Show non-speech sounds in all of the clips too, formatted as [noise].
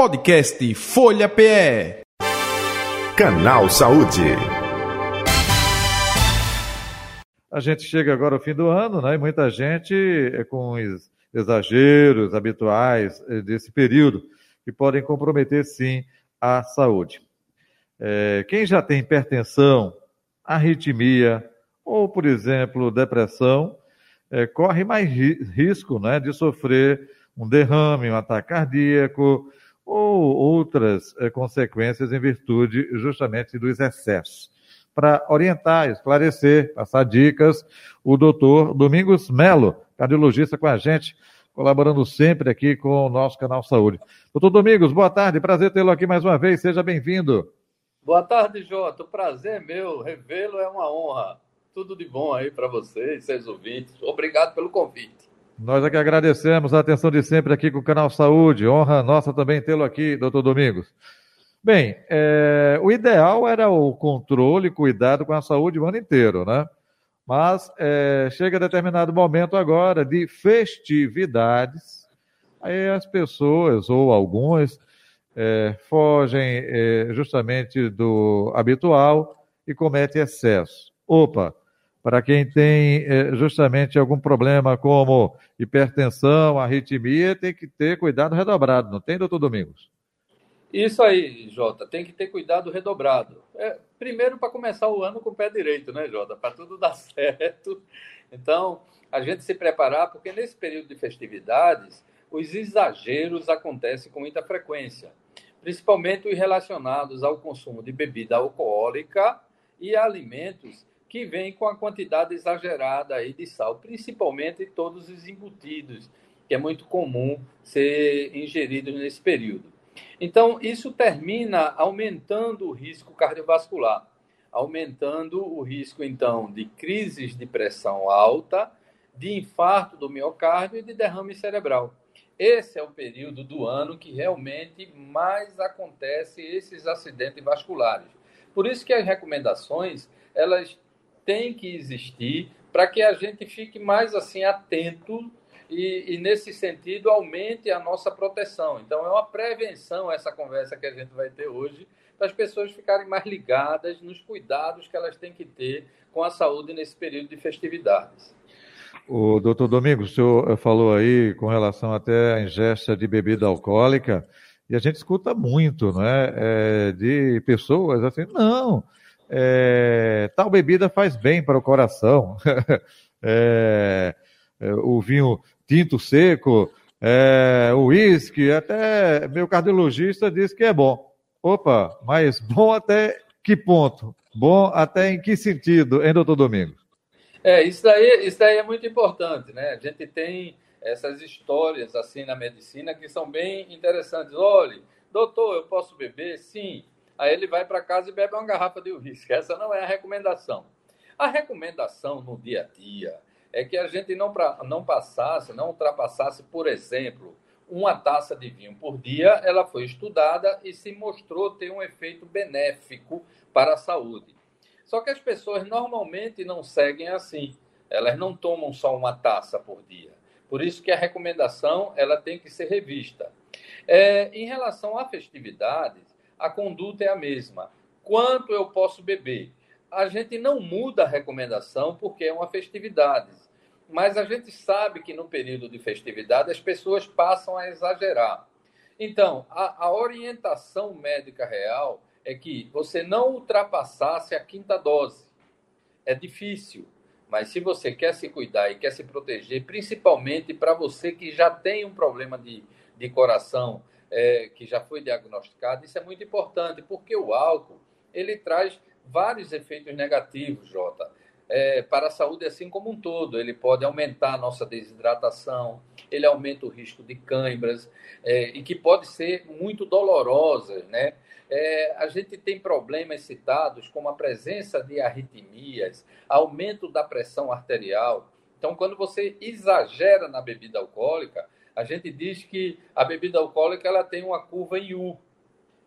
Podcast Folha PE. Canal Saúde. A gente chega agora ao fim do ano, né? E muita gente é com os exageros habituais eh, desse período que podem comprometer, sim, a saúde. É, quem já tem hipertensão, arritmia ou, por exemplo, depressão, é, corre mais ri risco né, de sofrer um derrame, um ataque cardíaco, ou outras é, consequências em virtude justamente dos excessos. Para orientar, esclarecer, passar dicas, o doutor Domingos Melo, cardiologista com a gente, colaborando sempre aqui com o nosso canal Saúde. Doutor Domingos, boa tarde, prazer tê-lo aqui mais uma vez, seja bem-vindo. Boa tarde, Jota, o prazer é meu, revê-lo é uma honra. Tudo de bom aí para vocês, seus ouvintes. Obrigado pelo convite. Nós aqui agradecemos a atenção de sempre aqui com o Canal Saúde. Honra nossa também tê-lo aqui, doutor Domingos. Bem, é, o ideal era o controle e cuidado com a saúde o ano inteiro, né? Mas é, chega determinado momento agora de festividades, aí as pessoas, ou algumas, é, fogem é, justamente do habitual e cometem excesso. Opa, para quem tem é, justamente algum problema como hipertensão, arritmia, tem que ter cuidado redobrado, não tem, doutor Domingos? Isso aí, Jota, tem que ter cuidado redobrado. É, primeiro, para começar o ano com o pé direito, né, Jota? Para tudo dar [laughs] certo. Então, a gente se preparar, porque nesse período de festividades, os exageros acontecem com muita frequência, principalmente os relacionados ao consumo de bebida alcoólica e alimentos que vem com a quantidade exagerada aí de sal, principalmente todos os embutidos, que é muito comum ser ingeridos nesse período. Então, isso termina aumentando o risco cardiovascular, aumentando o risco, então, de crises de pressão alta, de infarto do miocárdio e de derrame cerebral. Esse é o período do ano que realmente mais acontece esses acidentes vasculares. Por isso que as recomendações, elas tem que existir para que a gente fique mais assim atento e, e, nesse sentido aumente a nossa proteção. Então é uma prevenção essa conversa que a gente vai ter hoje para as pessoas ficarem mais ligadas nos cuidados que elas têm que ter com a saúde nesse período de festividades. O doutor Domingos, o senhor falou aí com relação até à ingesta de bebida alcoólica, e a gente escuta muito, não é? é de pessoas assim, não, é, tal bebida faz bem para o coração. [laughs] é, é, o vinho tinto seco, é, o uísque, até meu cardiologista diz que é bom. Opa, mas bom até que ponto? Bom até em que sentido, hein, doutor Domingos? É, isso daí, isso daí é muito importante, né? A gente tem essas histórias assim na medicina que são bem interessantes. Olhe, doutor, eu posso beber? Sim. Aí ele vai para casa e bebe uma garrafa de uísque. Essa não é a recomendação. A recomendação no dia a dia é que a gente não, pra, não passasse, não ultrapassasse, por exemplo, uma taça de vinho por dia. Ela foi estudada e se mostrou ter um efeito benéfico para a saúde. Só que as pessoas normalmente não seguem assim. Elas não tomam só uma taça por dia. Por isso que a recomendação ela tem que ser revista. É, em relação a festividades, a conduta é a mesma. Quanto eu posso beber? A gente não muda a recomendação porque é uma festividade, mas a gente sabe que no período de festividade as pessoas passam a exagerar. Então, a, a orientação médica real é que você não ultrapassasse a quinta dose. É difícil, mas se você quer se cuidar e quer se proteger, principalmente para você que já tem um problema de, de coração, é, que já foi diagnosticado, isso é muito importante, porque o álcool ele traz vários efeitos negativos, Jota, é, para a saúde assim como um todo. Ele pode aumentar a nossa desidratação, ele aumenta o risco de câimbras, é, e que pode ser muito dolorosas, né? É, a gente tem problemas citados como a presença de arritmias, aumento da pressão arterial. Então, quando você exagera na bebida alcoólica, a gente diz que a bebida alcoólica ela tem uma curva em U.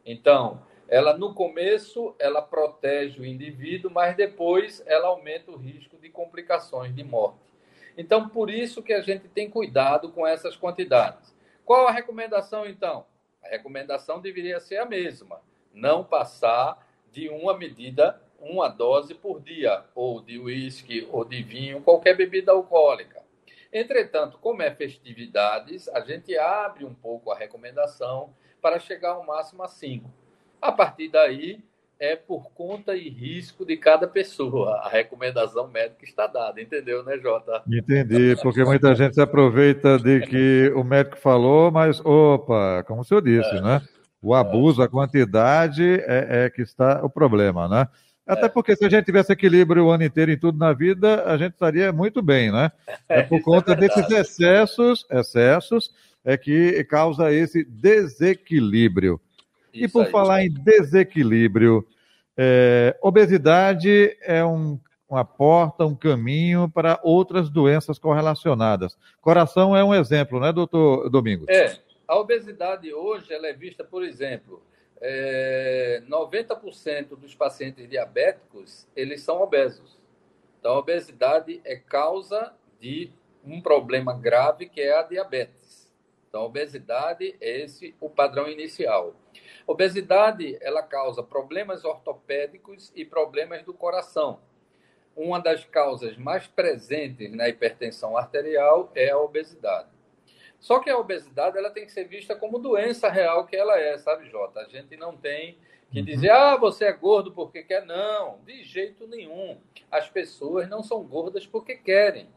Então, ela no começo ela protege o indivíduo, mas depois ela aumenta o risco de complicações de morte. Então, por isso que a gente tem cuidado com essas quantidades. Qual a recomendação então? A recomendação deveria ser a mesma, não passar de uma medida, uma dose por dia, ou de uísque, ou de vinho, qualquer bebida alcoólica. Entretanto, como é festividades, a gente abre um pouco a recomendação para chegar ao máximo a 5. A partir daí, é por conta e risco de cada pessoa. A recomendação médica está dada, entendeu, né, Jota? Entendi, porque muita gente se aproveita de que o médico falou, mas, opa, como o senhor disse, é. né? O abuso, a quantidade é, é, que está o problema, né? Até é. porque se a gente tivesse equilíbrio o ano inteiro em tudo na vida, a gente estaria muito bem, né? É por [laughs] conta desses excessos, excessos, é que causa esse desequilíbrio. Isso e por aí, falar em desequilíbrio, é, obesidade é um, uma porta, um caminho para outras doenças correlacionadas. Coração é um exemplo, né, doutor Domingos? É, a obesidade hoje ela é vista, por exemplo, é, 90% dos pacientes diabéticos eles são obesos. Então, a obesidade é causa de um problema grave que é a diabetes. Então, a obesidade é esse o padrão inicial. Obesidade, ela causa problemas ortopédicos e problemas do coração. Uma das causas mais presentes na hipertensão arterial é a obesidade. Só que a obesidade ela tem que ser vista como doença real que ela é, sabe, Jota? A gente não tem que uhum. dizer, ah, você é gordo porque quer. Não, de jeito nenhum. As pessoas não são gordas porque querem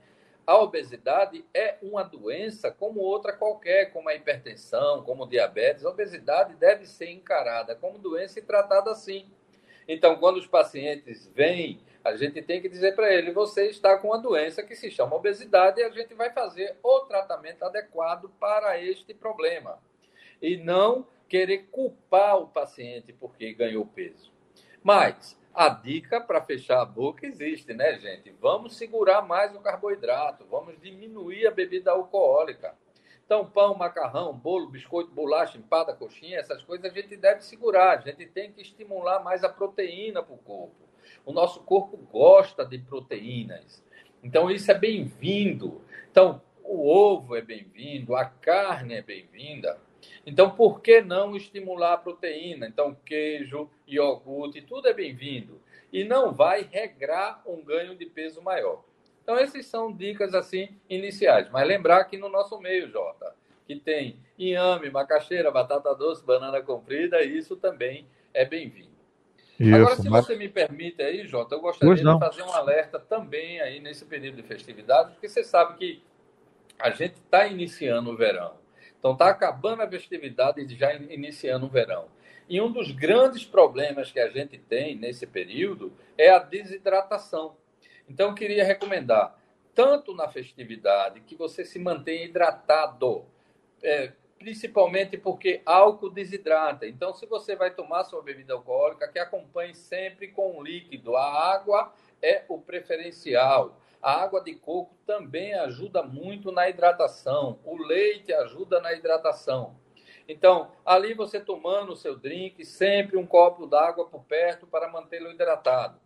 a obesidade é uma doença como outra qualquer, como a hipertensão, como diabetes. A obesidade deve ser encarada como doença e tratada assim. Então, quando os pacientes vêm, a gente tem que dizer para ele: você está com uma doença que se chama obesidade e a gente vai fazer o tratamento adequado para este problema. E não querer culpar o paciente porque ganhou peso. Mas a dica para fechar a boca existe, né, gente? Vamos segurar mais o carboidrato, vamos diminuir a bebida alcoólica. Então, pão, macarrão, bolo, biscoito, bolacha, empada, coxinha, essas coisas a gente deve segurar. A gente tem que estimular mais a proteína para o corpo. O nosso corpo gosta de proteínas. Então, isso é bem-vindo. Então, o ovo é bem-vindo, a carne é bem-vinda. Então, por que não estimular a proteína? Então, queijo, iogurte, tudo é bem-vindo. E não vai regrar um ganho de peso maior. Então, essas são dicas assim iniciais. Mas lembrar que no nosso meio, Jota, que tem inhame, macaxeira, batata doce, banana comprida, isso também é bem-vindo. Agora, se mas... você me permite aí, Jota, eu gostaria de fazer um alerta também aí nesse período de festividade, porque você sabe que a gente está iniciando o verão. Então está acabando a festividade e já iniciando o verão. E um dos grandes problemas que a gente tem nesse período é a desidratação. Então, eu queria recomendar, tanto na festividade, que você se mantenha hidratado, é, principalmente porque álcool desidrata. Então, se você vai tomar sua bebida alcoólica, que acompanhe sempre com líquido. A água é o preferencial. A água de coco também ajuda muito na hidratação. O leite ajuda na hidratação. Então, ali você tomando o seu drink, sempre um copo d'água por perto para mantê-lo hidratado.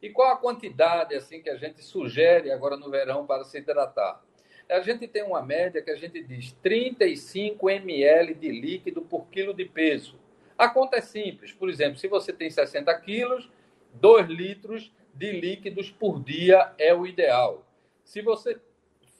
E qual a quantidade assim que a gente sugere agora no verão para se hidratar? A gente tem uma média que a gente diz 35 ml de líquido por quilo de peso. A conta é simples. Por exemplo, se você tem 60 quilos, 2 litros de líquidos por dia é o ideal. Se você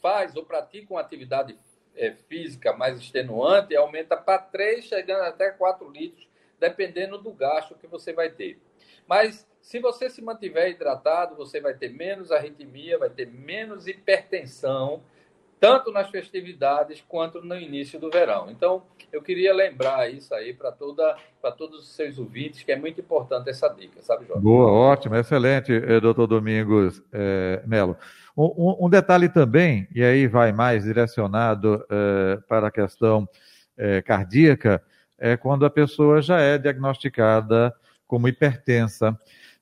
faz ou pratica uma atividade é, física mais extenuante, aumenta para 3, chegando até 4 litros, dependendo do gasto que você vai ter. Mas se você se mantiver hidratado, você vai ter menos arritmia, vai ter menos hipertensão, tanto nas festividades quanto no início do verão. Então, eu queria lembrar isso aí para toda para todos os seus ouvintes, que é muito importante essa dica, sabe, Jorge? Boa, ótimo, excelente, eh, doutor Domingos é, Melo. Um, um, detalhe também, e aí vai mais direcionado é, para a questão é, cardíaca, é quando a pessoa já é diagnosticada como hipertensa.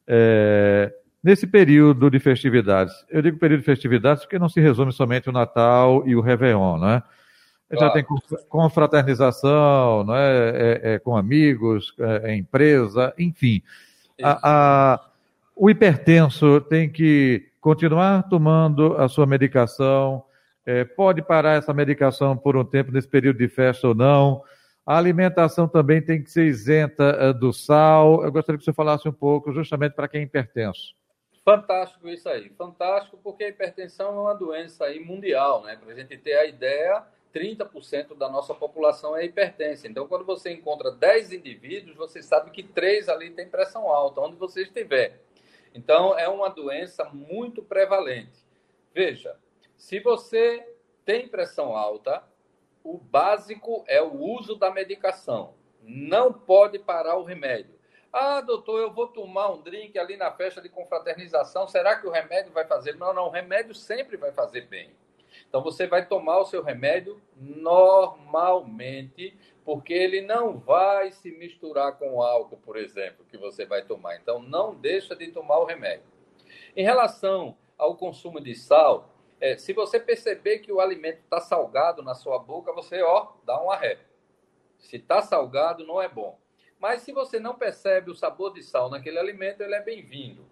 É, Nesse período de festividades, eu digo período de festividades porque não se resume somente o Natal e o Réveillon, né? Já tem confraternização, não é? é, com amigos, é, é empresa, enfim. A, a, o hipertenso tem que continuar tomando a sua medicação, é, pode parar essa medicação por um tempo nesse período de festa ou não. A alimentação também tem que ser isenta do sal. Eu gostaria que você falasse um pouco, justamente para quem é hipertenso. Fantástico isso aí, fantástico, porque a hipertensão é uma doença aí mundial, né? Para a gente ter a ideia, 30% da nossa população é hipertensa. Então, quando você encontra 10 indivíduos, você sabe que 3 ali têm pressão alta, onde você estiver. Então, é uma doença muito prevalente. Veja, se você tem pressão alta, o básico é o uso da medicação. Não pode parar o remédio. Ah, doutor, eu vou tomar um drink ali na festa de confraternização. Será que o remédio vai fazer? Não, não, o remédio sempre vai fazer bem. Então você vai tomar o seu remédio normalmente, porque ele não vai se misturar com álcool, por exemplo, que você vai tomar. Então não deixa de tomar o remédio. Em relação ao consumo de sal, é, se você perceber que o alimento está salgado na sua boca, você ó, dá um arré. Se está salgado, não é bom. Mas se você não percebe o sabor de sal naquele alimento, ele é bem-vindo.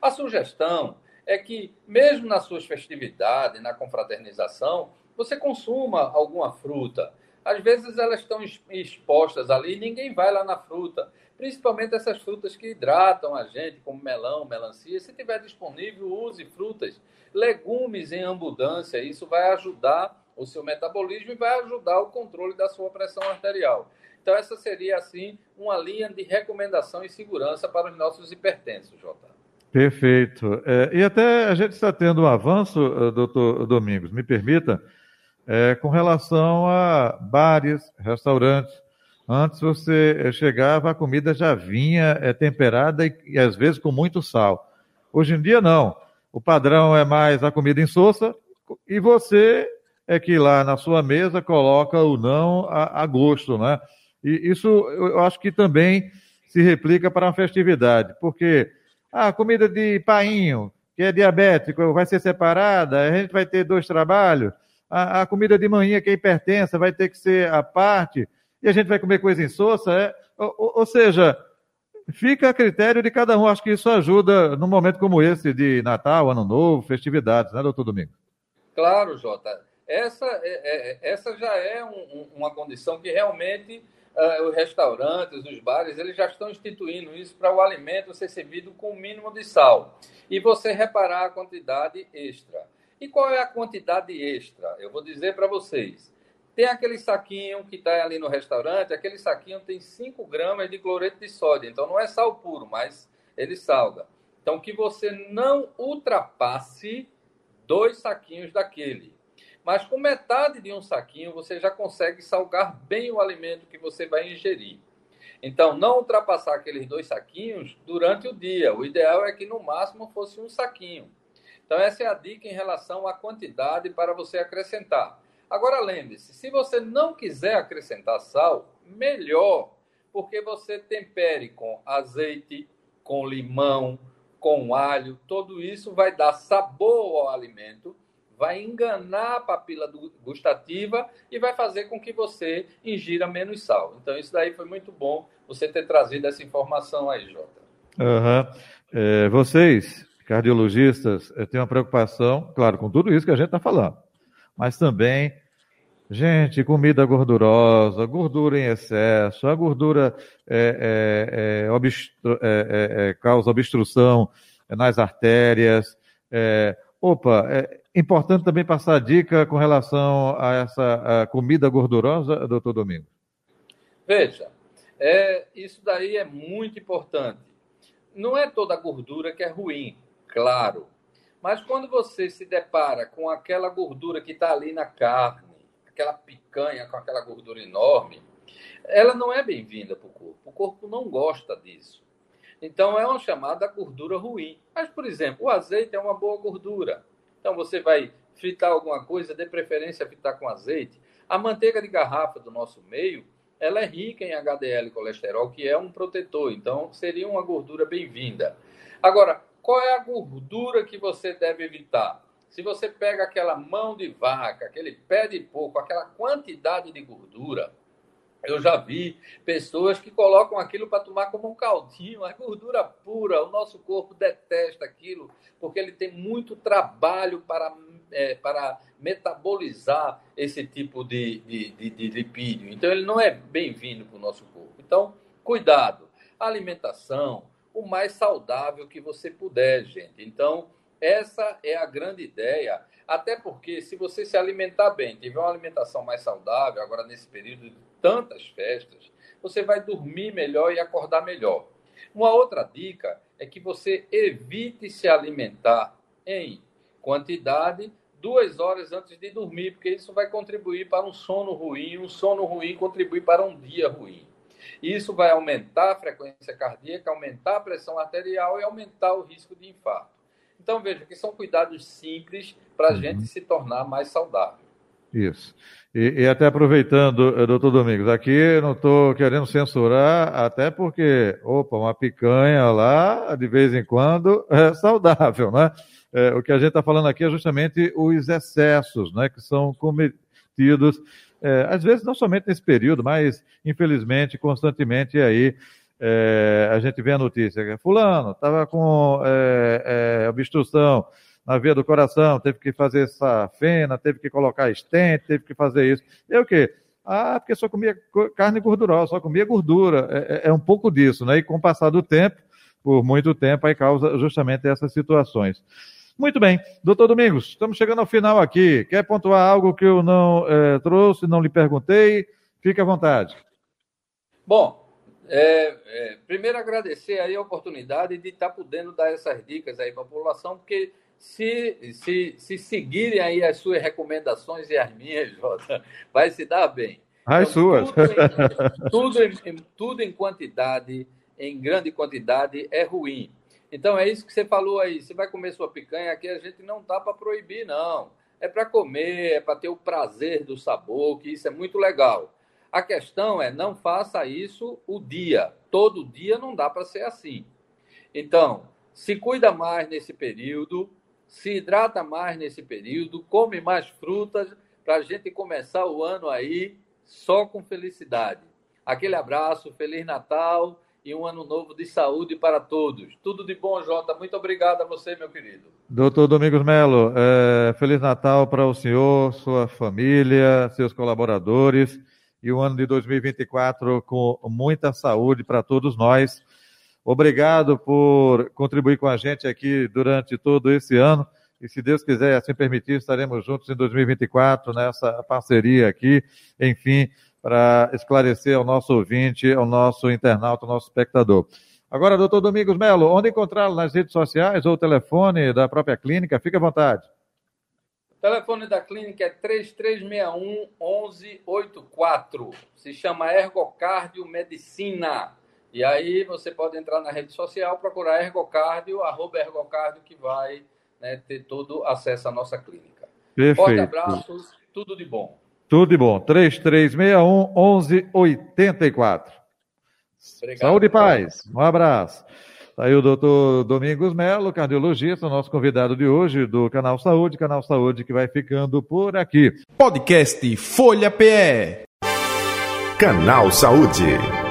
A sugestão é que, mesmo nas suas festividades, na confraternização, você consuma alguma fruta. Às vezes elas estão expostas ali e ninguém vai lá na fruta. Principalmente essas frutas que hidratam a gente, como melão, melancia. Se tiver disponível, use frutas, legumes em abundância. Isso vai ajudar o seu metabolismo e vai ajudar o controle da sua pressão arterial. Então, essa seria, assim, uma linha de recomendação e segurança para os nossos hipertensos, Jota. Perfeito. É, e até a gente está tendo um avanço, eh, doutor Domingos, me permita, é, com relação a bares, restaurantes. Antes você chegava, a comida já vinha é, temperada e, e, às vezes com muito sal. Hoje em dia não. O padrão é mais a comida insossa e você é que lá na sua mesa coloca o não a, a gosto, né? E isso eu acho que também se replica para uma festividade, porque a comida de painho, que é diabético, vai ser separada, a gente vai ter dois trabalhos. A, a comida de manhã, que é hipertensa, vai ter que ser a parte, e a gente vai comer coisa insossa. É? Ou, ou seja, fica a critério de cada um. Acho que isso ajuda num momento como esse de Natal, Ano Novo, festividades, né, doutor Domingo? Claro, Jota. Essa, é, é, essa já é um, uma condição que realmente uh, os restaurantes, os bares, eles já estão instituindo isso para o alimento ser servido com o mínimo de sal. E você reparar a quantidade extra. E qual é a quantidade extra? Eu vou dizer para vocês. Tem aquele saquinho que está ali no restaurante, aquele saquinho tem 5 gramas de cloreto de sódio. Então não é sal puro, mas ele salga. Então que você não ultrapasse dois saquinhos daquele. Mas com metade de um saquinho você já consegue salgar bem o alimento que você vai ingerir. Então, não ultrapassar aqueles dois saquinhos durante o dia. O ideal é que no máximo fosse um saquinho. Então, essa é a dica em relação à quantidade para você acrescentar. Agora, lembre-se: se você não quiser acrescentar sal, melhor, porque você tempere com azeite, com limão, com alho, tudo isso vai dar sabor ao alimento vai enganar a papila gustativa e vai fazer com que você ingira menos sal. Então, isso daí foi muito bom você ter trazido essa informação aí, Jota. Uhum. É, vocês, cardiologistas, é, têm uma preocupação, claro, com tudo isso que a gente está falando, mas também, gente, comida gordurosa, gordura em excesso, a gordura é, é, é obstru causa obstrução nas artérias. opa, Importante também passar dica com relação a essa a comida gordurosa, doutor Domingo. Veja, é, isso daí é muito importante. Não é toda gordura que é ruim, claro. Mas quando você se depara com aquela gordura que está ali na carne, aquela picanha com aquela gordura enorme, ela não é bem-vinda para o corpo. O corpo não gosta disso. Então é uma chamada gordura ruim. Mas, por exemplo, o azeite é uma boa gordura. Então você vai fritar alguma coisa, de preferência fritar com azeite. A manteiga de garrafa do nosso meio, ela é rica em HDL colesterol, que é um protetor, então seria uma gordura bem-vinda. Agora, qual é a gordura que você deve evitar? Se você pega aquela mão de vaca, aquele pé de porco, aquela quantidade de gordura, Eu já vi pessoas que colocam aquilo para tomar como um caldinho, a gordura pura. O nosso corpo detesta aquilo, porque ele tem muito trabalho para, é, para metabolizar esse tipo de, de, de, de lipídio. Então, ele não é bem-vindo para o nosso corpo. Então, cuidado. Alimentação, o mais saudável que você puder, gente. Então, essa é a grande ideia. Até porque, se você se alimentar bem, tiver uma alimentação mais saudável, agora nesse período de tantas festas, você vai dormir melhor e acordar melhor. Uma outra dica é que você evite se alimentar em quantidade duas horas antes de dormir, porque isso vai contribuir para um sono ruim. Um sono ruim contribui para um dia ruim. Isso vai aumentar a frequência cardíaca, aumentar a pressão arterial e aumentar o risco de infarto. Então, veja que são cuidados simples para a uhum. gente se tornar mais saudável. Isso. E, e até aproveitando, eh, doutor Domingos, aqui não estou querendo censurar, até porque, opa, uma picanha lá, de vez em quando, [laughs] é saudável, né? É, o que a gente está falando aqui é justamente os excessos, né, que são cometidos, é, às vezes não somente nesse período, mas infelizmente, constantemente aí é, a gente vê a notícia que fulano estava com é, é, obstrução na veia do coração, teve que fazer essa fena, teve que colocar estente, teve que fazer isso. E o quê? Ah, porque só comia carne gordurosa, só comia gordura. É, é, é, um pouco disso, né? E com o passar do tempo, por muito tempo, aí causa justamente essas situações. Muito bem, doutor Domingos, estamos chegando ao final aqui. Quer pontuar algo que eu não é, trouxe, não lhe perguntei? Fique à vontade. Bom, é, é, primeiro agradecer aí a oportunidade de estar podendo dar essas dicas aí para a população, porque se, se, se seguirem aí as suas recomendações e as minhas, [laughs] Jota, vai se dar bem. As então, suas. Tudo, em, tudo, em, tudo em quantidade, em grande quantidade, é ruim. Então é isso que você falou aí. Você vai comer sua picanha aqui, a gente não tá para proibir, não. É para comer, é para ter o prazer do sabor, que isso é muito legal. A questão é não faça isso o dia. Todo dia não dá para ser assim. Então, se cuida mais nesse período, se hidrata mais nesse período, come mais frutas para a gente começar o ano aí só com felicidade. Aquele abraço, Feliz Natal e um ano novo de saúde para todos. Tudo de bom, Jota. Muito obrigado a você, meu querido. Doutor Domingos Melo, é, Feliz Natal para o senhor, sua família, seus colaboradores e o ano de 2024 com muita saúde para todos nós. Obrigado por contribuir com a gente aqui durante todo esse ano. E se Deus quiser, assim permitir, estaremos juntos em 2024 nessa parceria aqui, enfim, para esclarecer ao nosso ouvinte, ao nosso internauta, ao nosso espectador. Agora, doutor Domingos Melo, onde encontrá-lo nas redes sociais ou telefone da própria clínica? Fique à vontade telefone da clínica é 3361 1184. Se chama Ergocardio Medicina. E aí você pode entrar na rede social, procurar Ergocardio, arroba Ergocardio, que vai né, ter todo acesso à nossa clínica. Perfeito. Forte abraços, tudo de bom. Tudo de bom. 3361 1184. Obrigado, Saúde e paz. Um abraço. Aí o doutor Domingos Melo, cardiologista, nosso convidado de hoje do Canal Saúde, Canal Saúde que vai ficando por aqui. Podcast Folha PE. Canal Saúde.